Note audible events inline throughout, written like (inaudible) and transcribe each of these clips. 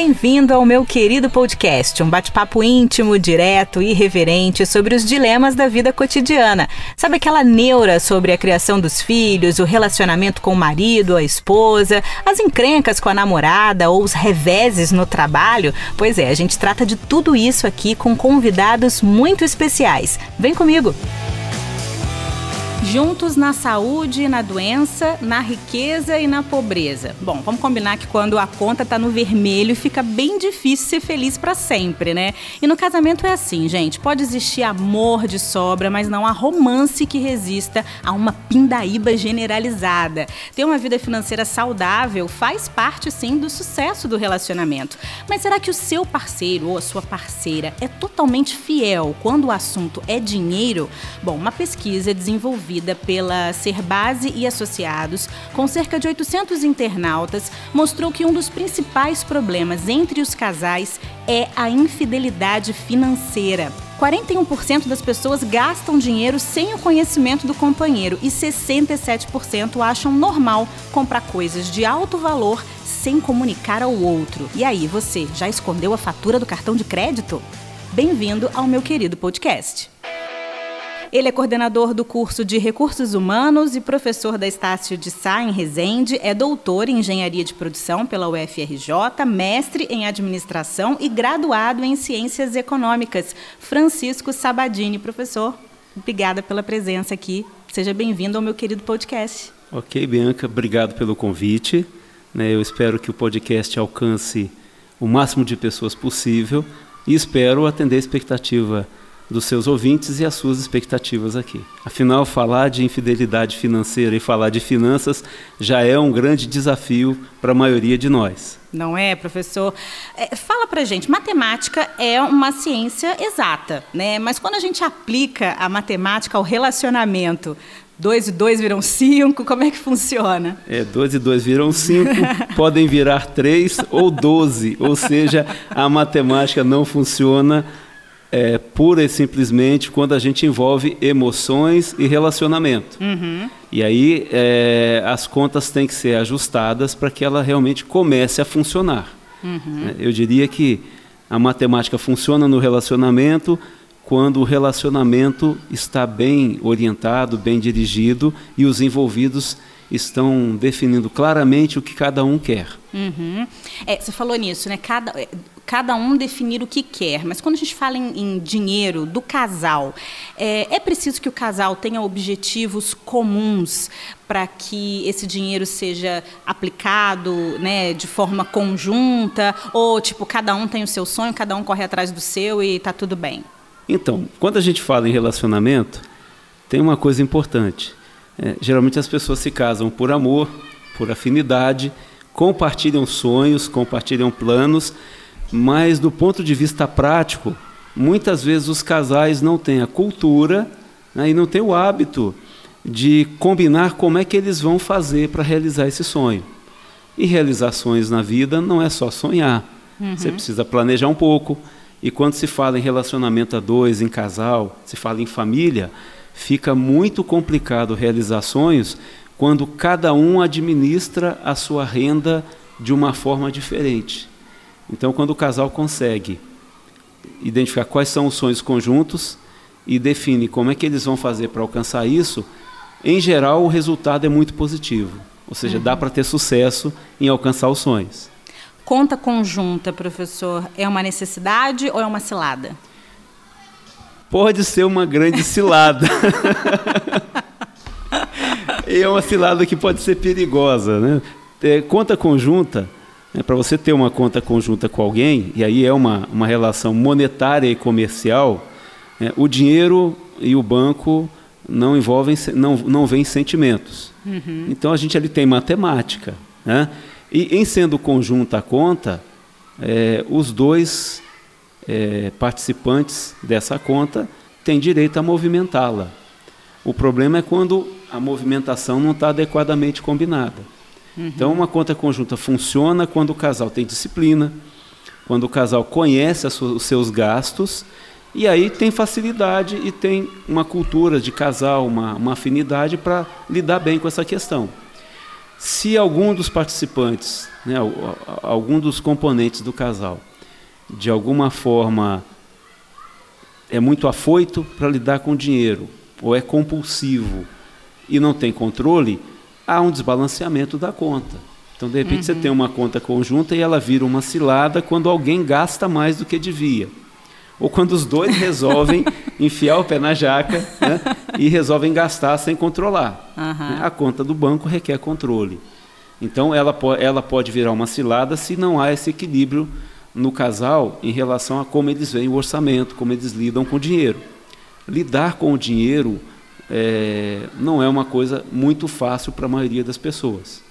Bem-vindo ao meu querido podcast, um bate-papo íntimo, direto e irreverente sobre os dilemas da vida cotidiana. Sabe aquela neura sobre a criação dos filhos, o relacionamento com o marido, a esposa, as encrencas com a namorada ou os reveses no trabalho? Pois é, a gente trata de tudo isso aqui com convidados muito especiais. Vem comigo! Juntos na saúde na doença, na riqueza e na pobreza. Bom, vamos combinar que quando a conta tá no vermelho fica bem difícil ser feliz para sempre, né? E no casamento é assim, gente. Pode existir amor de sobra, mas não há romance que resista a uma pindaíba generalizada. Ter uma vida financeira saudável faz parte sim do sucesso do relacionamento. Mas será que o seu parceiro ou a sua parceira é totalmente fiel quando o assunto é dinheiro? Bom, uma pesquisa desenvolvida desenvolvida pela Serbase e Associados, com cerca de 800 internautas, mostrou que um dos principais problemas entre os casais é a infidelidade financeira. 41% das pessoas gastam dinheiro sem o conhecimento do companheiro e 67% acham normal comprar coisas de alto valor sem comunicar ao outro. E aí, você já escondeu a fatura do cartão de crédito? Bem-vindo ao meu querido podcast. Ele é coordenador do curso de Recursos Humanos e professor da Estácio de Sá, em Resende, é doutor em Engenharia de Produção pela UFRJ, mestre em Administração e graduado em Ciências Econômicas. Francisco Sabadini, professor, obrigada pela presença aqui. Seja bem-vindo ao meu querido podcast. Ok, Bianca, obrigado pelo convite. Né, eu espero que o podcast alcance o máximo de pessoas possível e espero atender a expectativa dos seus ouvintes e as suas expectativas aqui. Afinal, falar de infidelidade financeira e falar de finanças já é um grande desafio para a maioria de nós. Não é, professor? É, fala pra gente, matemática é uma ciência exata, né? Mas quando a gente aplica a matemática ao relacionamento, dois e dois viram cinco, como é que funciona? É, dois e dois viram cinco, (laughs) podem virar três ou doze, ou seja, a matemática não funciona é, pura e simplesmente quando a gente envolve emoções e relacionamento. Uhum. E aí é, as contas têm que ser ajustadas para que ela realmente comece a funcionar. Uhum. É, eu diria que a matemática funciona no relacionamento quando o relacionamento está bem orientado, bem dirigido e os envolvidos estão definindo claramente o que cada um quer. Uhum. É, você falou nisso, né? Cada, cada um definir o que quer. Mas quando a gente fala em, em dinheiro do casal, é, é, preciso que o casal tenha objetivos comuns para que esse dinheiro seja aplicado né, de forma conjunta? Ou, tipo, cada um tem o seu sonho, cada um corre atrás do seu e está tudo bem? Então, quando a gente fala em relacionamento, tem uma coisa importante. É, geralmente as pessoas se casam por amor, por afinidade, compartilham sonhos, compartilham planos mas do ponto de vista prático, muitas vezes os casais não têm a cultura né, e não têm o hábito de combinar como é que eles vão fazer para realizar esse sonho. E realizações na vida não é só sonhar. Uhum. Você precisa planejar um pouco. E quando se fala em relacionamento a dois, em casal, se fala em família, fica muito complicado realizar sonhos quando cada um administra a sua renda de uma forma diferente. Então, quando o casal consegue identificar quais são os sonhos conjuntos e define como é que eles vão fazer para alcançar isso, em geral o resultado é muito positivo. Ou seja, uhum. dá para ter sucesso em alcançar os sonhos. Conta conjunta, professor, é uma necessidade ou é uma cilada? Pode ser uma grande cilada. (laughs) é uma cilada que pode ser perigosa. Né? É, conta conjunta é, Para você ter uma conta conjunta com alguém, e aí é uma, uma relação monetária e comercial, é, o dinheiro e o banco não envolvem, não, não vêm sentimentos. Uhum. Então a gente ali tem matemática. Né? E em sendo conjunta a conta, é, os dois é, participantes dessa conta têm direito a movimentá-la. O problema é quando a movimentação não está adequadamente combinada. Uhum. Então, uma conta conjunta funciona quando o casal tem disciplina, quando o casal conhece os seus gastos e aí tem facilidade e tem uma cultura de casal, uma, uma afinidade para lidar bem com essa questão. Se algum dos participantes, né, algum dos componentes do casal, de alguma forma é muito afoito para lidar com dinheiro, ou é compulsivo e não tem controle, há um desbalanceamento da conta. Então, de repente, uhum. você tem uma conta conjunta e ela vira uma cilada quando alguém gasta mais do que devia. Ou quando os dois (laughs) resolvem enfiar o pé na jaca né, e resolvem gastar sem controlar. Uhum. A conta do banco requer controle. Então, ela, ela pode virar uma cilada se não há esse equilíbrio no casal em relação a como eles veem o orçamento, como eles lidam com o dinheiro. Lidar com o dinheiro é, não é uma coisa muito fácil para a maioria das pessoas.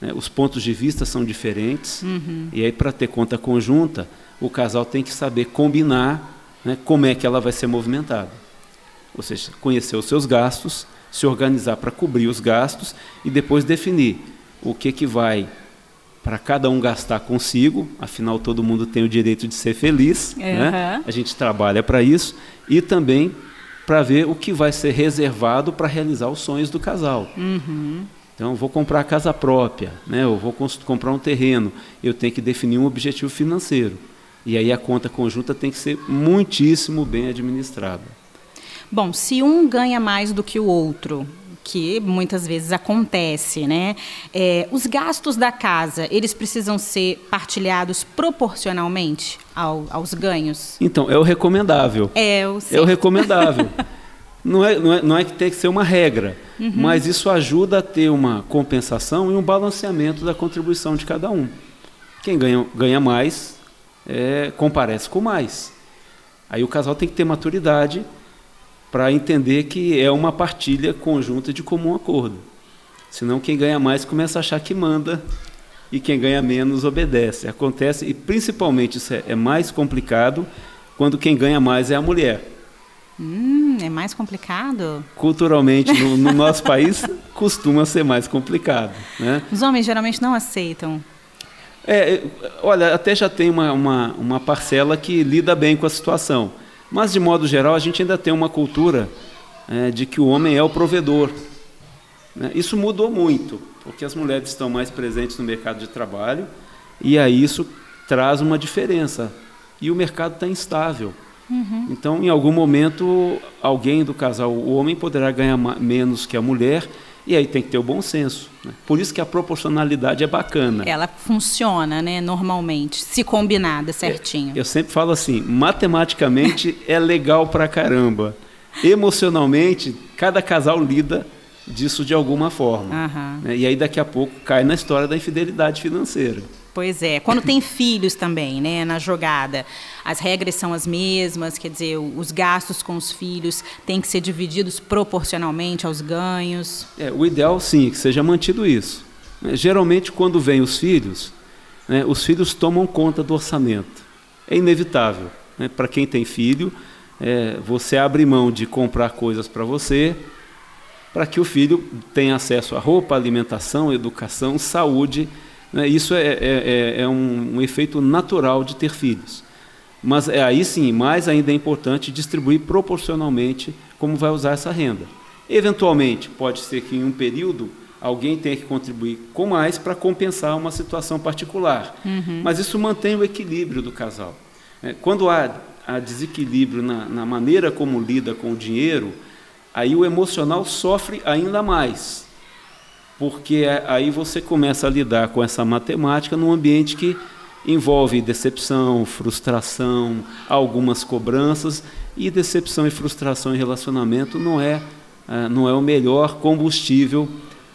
Né? Os pontos de vista são diferentes, uhum. e aí, para ter conta conjunta, o casal tem que saber combinar né, como é que ela vai ser movimentada. Ou seja, conhecer os seus gastos, se organizar para cobrir os gastos e depois definir o que, que vai para cada um gastar consigo, afinal todo mundo tem o direito de ser feliz, uhum. né? a gente trabalha para isso, e também para ver o que vai ser reservado para realizar os sonhos do casal. Uhum. Então, vou comprar casa própria, né? eu vou comprar um terreno, eu tenho que definir um objetivo financeiro. E aí a conta conjunta tem que ser muitíssimo bem administrada. Bom, se um ganha mais do que o outro, que muitas vezes acontece, né? É, os gastos da casa, eles precisam ser partilhados proporcionalmente ao, aos ganhos? Então, é o recomendável. É o, é o recomendável. (laughs) não, é, não, é, não é que tem que ser uma regra, uhum. mas isso ajuda a ter uma compensação e um balanceamento da contribuição de cada um. Quem ganha, ganha mais é, comparece com mais. Aí o casal tem que ter maturidade para entender que é uma partilha conjunta de comum acordo. Senão quem ganha mais começa a achar que manda e quem ganha menos obedece. Acontece, e principalmente isso é, é mais complicado quando quem ganha mais é a mulher. Hum, é mais complicado? Culturalmente, no, no (laughs) nosso país, costuma ser mais complicado. Né? Os homens geralmente não aceitam. É, olha, até já tem uma, uma, uma parcela que lida bem com a situação. Mas, de modo geral, a gente ainda tem uma cultura é, de que o homem é o provedor. Né? Isso mudou muito, porque as mulheres estão mais presentes no mercado de trabalho e aí isso traz uma diferença. E o mercado está instável. Uhum. Então, em algum momento, alguém do casal, o homem poderá ganhar menos que a mulher, e aí tem que ter o bom senso. Né? Por isso que a proporcionalidade é bacana. Ela funciona, né, normalmente, se combinada certinho. É, eu sempre falo assim, matematicamente (laughs) é legal pra caramba. Emocionalmente, cada casal lida disso de alguma forma. Uhum. Né? E aí daqui a pouco cai na história da infidelidade financeira. Pois é. Quando tem filhos também, né, na jogada, as regras são as mesmas, quer dizer, os gastos com os filhos têm que ser divididos proporcionalmente aos ganhos. É, o ideal, sim, é que seja mantido isso. Né, geralmente, quando vêm os filhos, né, os filhos tomam conta do orçamento. É inevitável. Né, para quem tem filho, é, você abre mão de comprar coisas para você, para que o filho tenha acesso a roupa, alimentação, educação, saúde? Isso é, é, é, é um, um, efeito natural de ter filhos. Mas é, aí sim, mais ainda é importante distribuir proporcionalmente como vai usar essa renda. Eventualmente, pode ser que em um período alguém tenha que contribuir com mais para compensar uma situação particular. Uhum. Mas isso mantém o equilíbrio do casal. É, quando há, há desequilíbrio na, na maneira como lida com o dinheiro, aí o emocional sofre ainda mais porque aí você começa a lidar com essa matemática num ambiente que envolve decepção, frustração, algumas cobranças e decepção e frustração em relacionamento não é ah, não é o melhor combustível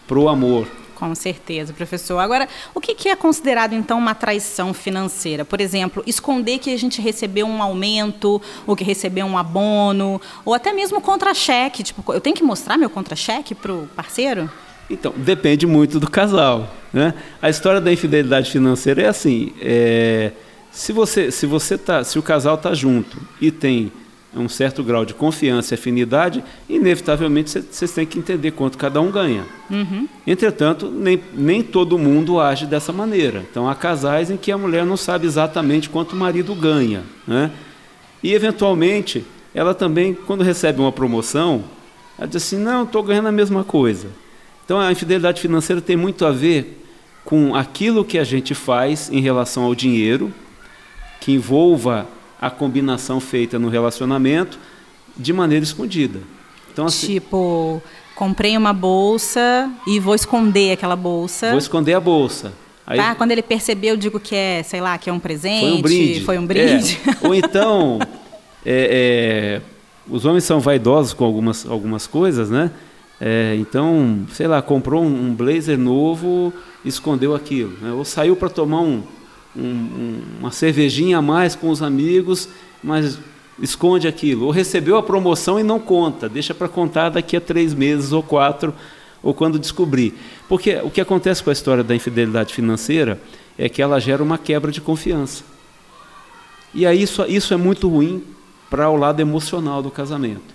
para o amor. Com certeza, professor. Agora, o que é considerado então uma traição financeira? Por exemplo, esconder que a gente recebeu um aumento, ou que recebeu um abono, ou até mesmo contra-cheque. Tipo, eu tenho que mostrar meu contra-cheque para o parceiro? Então, depende muito do casal. Né? A história da infidelidade financeira é assim: é, se, você, se, você tá, se o casal está junto e tem um certo grau de confiança e afinidade, inevitavelmente vocês têm que entender quanto cada um ganha. Uhum. Entretanto, nem, nem todo mundo age dessa maneira. Então, há casais em que a mulher não sabe exatamente quanto o marido ganha. Né? E, eventualmente, ela também, quando recebe uma promoção, ela diz assim: não, estou ganhando a mesma coisa. Então a infidelidade financeira tem muito a ver com aquilo que a gente faz em relação ao dinheiro, que envolva a combinação feita no relacionamento de maneira escondida. Então, assim, tipo, comprei uma bolsa e vou esconder aquela bolsa. Vou esconder a bolsa. Aí, tá? Quando ele percebeu, eu digo que é, sei lá, que é um presente. Foi um brinde. Foi um brinde. É. Ou então, (laughs) é, é, os homens são vaidosos com algumas, algumas coisas, né? É, então, sei lá, comprou um blazer novo, escondeu aquilo. Né? Ou saiu para tomar um, um, uma cervejinha a mais com os amigos, mas esconde aquilo. Ou recebeu a promoção e não conta, deixa para contar daqui a três meses ou quatro, ou quando descobrir. Porque o que acontece com a história da infidelidade financeira é que ela gera uma quebra de confiança. E aí isso, isso é muito ruim para o lado emocional do casamento.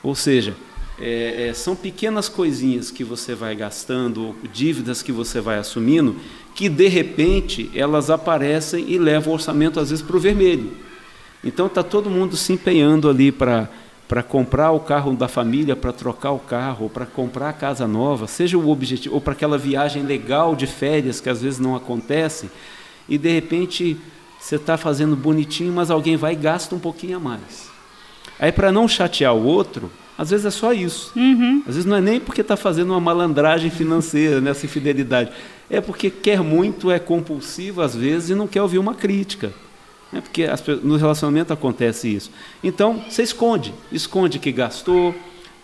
Ou seja, é, é, são pequenas coisinhas que você vai gastando, dívidas que você vai assumindo, que de repente elas aparecem e levam o orçamento às vezes para o vermelho. Então está todo mundo se empenhando ali para para comprar o carro da família, para trocar o carro, para comprar a casa nova, seja o objetivo, ou para aquela viagem legal de férias que às vezes não acontece, e de repente você está fazendo bonitinho, mas alguém vai e gasta um pouquinho a mais. Aí para não chatear o outro, às vezes é só isso. Uhum. Às vezes não é nem porque está fazendo uma malandragem financeira, nessa infidelidade. É porque quer muito, é compulsivo às vezes e não quer ouvir uma crítica. É porque as, no relacionamento acontece isso. Então, você esconde. Esconde que gastou,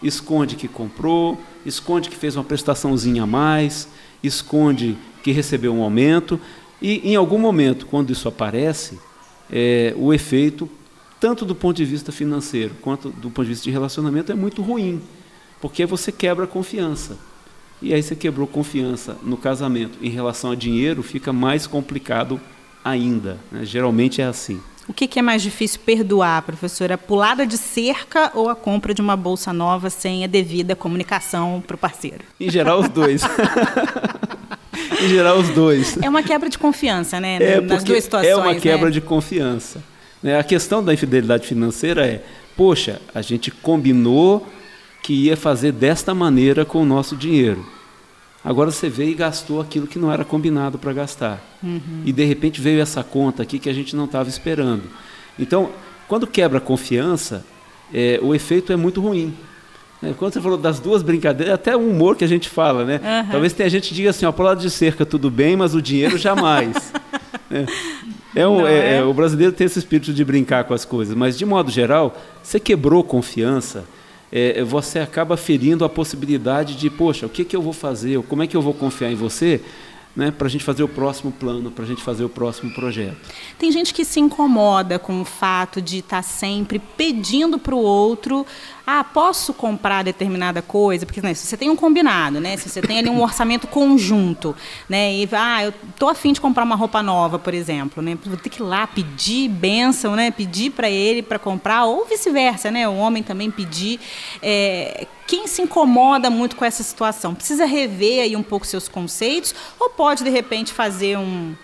esconde que comprou, esconde que fez uma prestaçãozinha a mais, esconde que recebeu um aumento. E em algum momento, quando isso aparece, é, o efeito tanto do ponto de vista financeiro quanto do ponto de vista de relacionamento, é muito ruim, porque você quebra a confiança. E aí você quebrou confiança no casamento em relação a dinheiro, fica mais complicado ainda. Né? Geralmente é assim. O que, que, é mais difícil perdoar, professora? A pulada de cerca ou a compra de uma bolsa nova sem a devida comunicação para o parceiro? Em geral, os dois. (laughs) em geral, os dois. É uma quebra de confiança, né? É Nas duas situações. É uma quebra né? de confiança. Né? A questão da infidelidade financeira é: poxa, a gente combinou que ia fazer desta maneira com o nosso dinheiro. Agora você veio e gastou aquilo que não era combinado para gastar. Uhum. E de repente veio essa conta aqui que a gente não estava esperando. Então, quando quebra a confiança, é, o efeito é muito ruim. É, quando você falou das duas brincadeiras, até o humor que a gente fala, né? Uhum. Talvez tenha gente que diga assim, ó, pro lado de cerca tudo bem, mas o dinheiro jamais. (laughs) é. É, um, é, é? é o brasileiro tem esse espírito de brincar com as coisas, mas de modo geral, você quebrou confiança, é, você acaba ferindo a possibilidade de, poxa, o que, que eu vou fazer, como é que eu vou confiar em você, né, para a gente fazer o próximo plano, para a gente fazer o próximo projeto. Tem gente que se incomoda com o fato de estar tá sempre pedindo para o outro ah, posso comprar determinada coisa, porque né, se você tem um combinado, né? Se você tem ali um orçamento conjunto, né? E ah, eu tô afim de comprar uma roupa nova, por exemplo, né? Vou ter que ir lá pedir bênção, né? Pedir para ele para comprar, ou vice-versa, né? O homem também pedir. É, quem se incomoda muito com essa situação precisa rever aí um pouco seus conceitos, ou pode de repente fazer um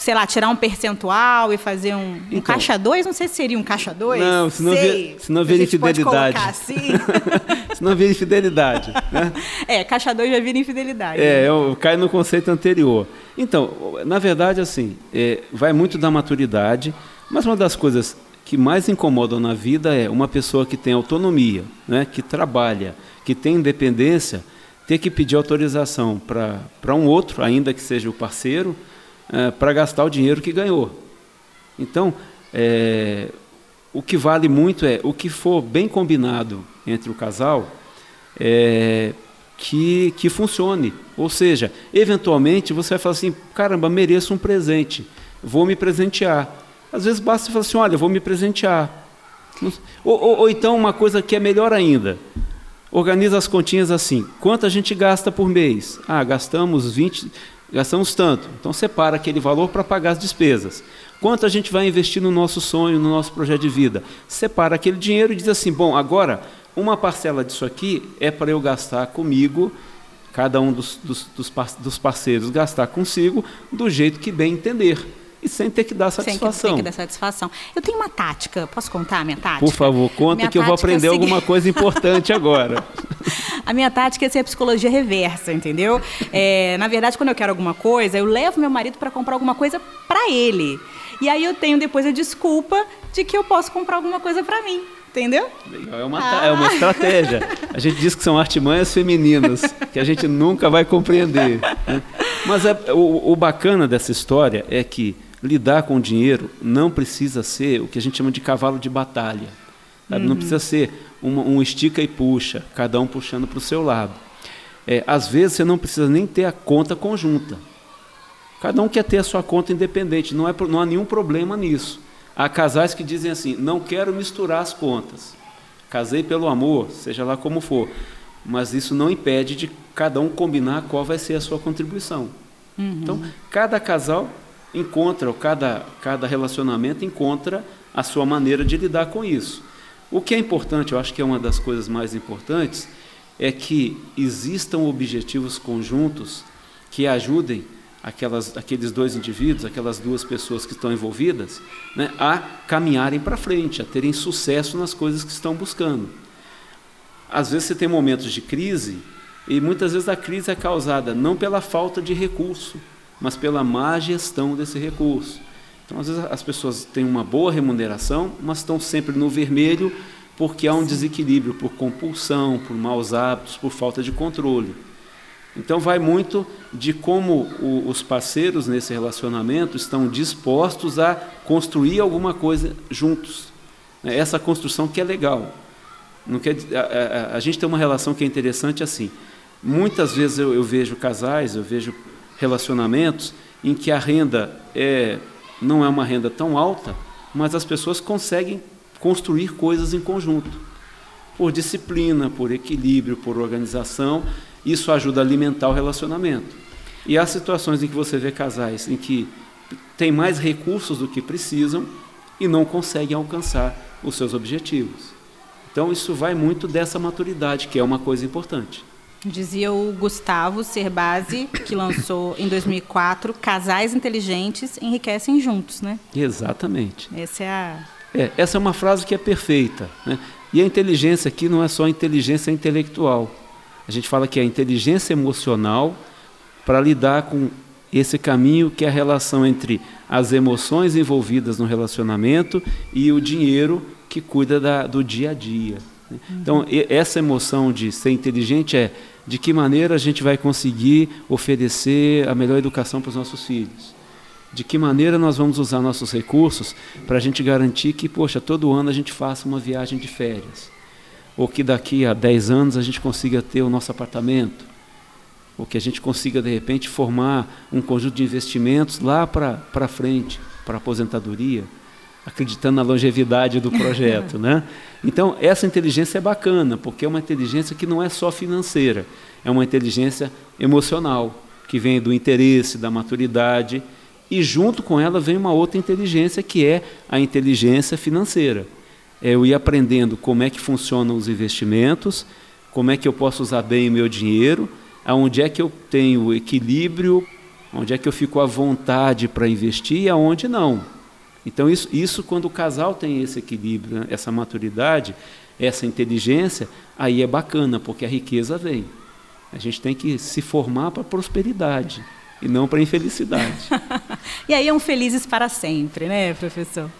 sei lá, tirar um percentual e fazer um, um então, caixa 2, não sei se seria um caixa 2. Não, se não, sei, se não vira infidelidade. Assim. (laughs) se não vira infidelidade. Né? É, caixa 2 já vira infidelidade. É, né? eu, cai no conceito anterior. Então, na verdade, assim, é, vai muito da maturidade, mas uma das coisas que mais incomodam na vida é uma pessoa que tem autonomia, né, que trabalha, que tem independência, ter que pedir autorização para um outro, ainda que seja o parceiro, é, para gastar o dinheiro que ganhou. Então, é, o que vale muito é o que for bem combinado entre o casal, é, que, que funcione. Ou seja, eventualmente você vai falar assim: caramba, mereço um presente, vou me presentear. Às vezes basta você falar assim: olha, vou me presentear. Ou, ou, ou então uma coisa que é melhor ainda. Organiza as continhas assim. Quanto a gente gasta por mês? Ah, gastamos 20, gastamos tanto. Então separa aquele valor para pagar as despesas. Quanto a gente vai investir no nosso sonho, no nosso projeto de vida? Separa aquele dinheiro e diz assim: bom, agora uma parcela disso aqui é para eu gastar comigo, cada um dos, dos, dos parceiros gastar consigo, do jeito que bem entender e sem ter que dar satisfação. Sem ter que dar satisfação. Eu tenho uma tática, posso contar a minha tática? Por favor, conta minha que eu vou é aprender é alguma coisa importante agora. (laughs) A minha tática é ser a psicologia reversa, entendeu? É, na verdade, quando eu quero alguma coisa, eu levo meu marido para comprar alguma coisa para ele. E aí eu tenho depois a desculpa de que eu posso comprar alguma coisa para mim. Entendeu? É uma, ah. é uma estratégia. A gente diz que são artimanhas femininas, que a gente nunca vai compreender. Né? Mas é, o, o bacana dessa história é que lidar com o dinheiro não precisa ser o que a gente chama de cavalo de batalha. Uhum. Não precisa ser um, um, estica e puxa, cada um puxando para o seu lado. É, às vezes você não precisa nem ter a conta conjunta. Cada um quer ter a sua conta independente, não, é, não há nenhum problema nisso. Há casais que dizem assim: não quero misturar as contas. Casei pelo amor, seja lá como for. Mas isso não impede de cada um combinar qual vai ser a sua contribuição. Uhum. Então, cada casal encontra, ou cada, cada relacionamento encontra a sua maneira de lidar com isso. O que é importante, eu acho que é uma das coisas mais importantes, é que existam objetivos conjuntos que ajudem aquelas, aqueles dois indivíduos, aquelas duas pessoas que estão envolvidas, né, a caminharem para frente, a terem sucesso nas coisas que estão buscando. Às vezes você tem momentos de crise e muitas vezes a crise é causada não pela falta de recurso, mas pela má gestão desse recurso. Então, às vezes as pessoas têm uma boa remuneração, mas estão sempre no vermelho porque há um desequilíbrio por compulsão, por maus hábitos, por falta de controle. Então, vai muito de como o, os parceiros nesse relacionamento estão dispostos a construir alguma coisa juntos. Né? Essa construção que é legal. Não quer, a, a, a gente tem uma relação que é interessante assim. Muitas vezes eu, eu vejo casais, eu vejo relacionamentos em que a renda é, não é uma renda tão alta, mas as pessoas conseguem construir coisas em conjunto. Por disciplina, por equilíbrio, por organização isso ajuda a alimentar o relacionamento. E há situações em que você vê casais em que têm mais recursos do que precisam e não conseguem alcançar os seus objetivos. Então, isso vai muito dessa maturidade, que é uma coisa importante. Dizia o Gustavo Cerbasi, que lançou em 2004 Casais Inteligentes Enriquecem Juntos, né? Exatamente. Essa é a. É, essa é uma frase que é perfeita. Né? E a inteligência aqui não é só inteligência intelectual. A gente fala que é a inteligência emocional para lidar com esse caminho que é a relação entre as emoções envolvidas no relacionamento e o dinheiro que cuida da, do dia a dia. Né? Então, essa emoção de ser inteligente é de que maneira a gente vai conseguir oferecer a melhor educação para os nossos filhos. De que maneira nós vamos usar nossos recursos para a gente garantir que, poxa, todo ano a gente faça uma viagem de férias ou que daqui a 10 anos a gente consiga ter o nosso apartamento, ou que a gente consiga, de repente, formar um conjunto de investimentos lá para frente, para a aposentadoria, acreditando na longevidade do projeto. né? Então, essa inteligência é bacana, porque é uma inteligência que não é só financeira, é uma inteligência emocional, que vem do interesse, da maturidade, e junto com ela vem uma outra inteligência, que é a inteligência financeira é eu ir aprendendo como é que funcionam os investimentos, como é que eu posso usar bem o meu dinheiro, aonde é que eu tenho equilíbrio, onde é que eu fico à vontade para investir e aonde não. Então, isso, isso quando o casal tem esse equilíbrio, né, essa maturidade, essa inteligência, aí é bacana, porque a riqueza vem. A gente tem que se formar para a prosperidade e não para a infelicidade. (laughs) e aí é um felizes para sempre, né, professor?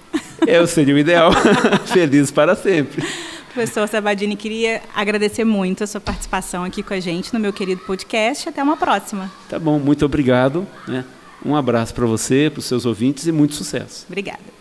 Eu seria o ideal. (laughs) Feliz para sempre. Professor Sabadini, queria agradecer muito a sua participação aqui com a gente no meu querido podcast. Até uma próxima. Tá bom, muito obrigado. Né? Um abraço para você, para os seus ouvintes e muito sucesso. Obrigada.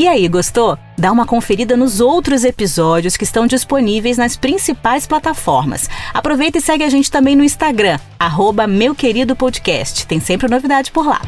E aí, gostou? Dá uma conferida nos outros episódios que estão disponíveis nas principais plataformas. Aproveita e segue a gente também no Instagram, arroba Meu Querido Podcast. Tem sempre novidade por lá.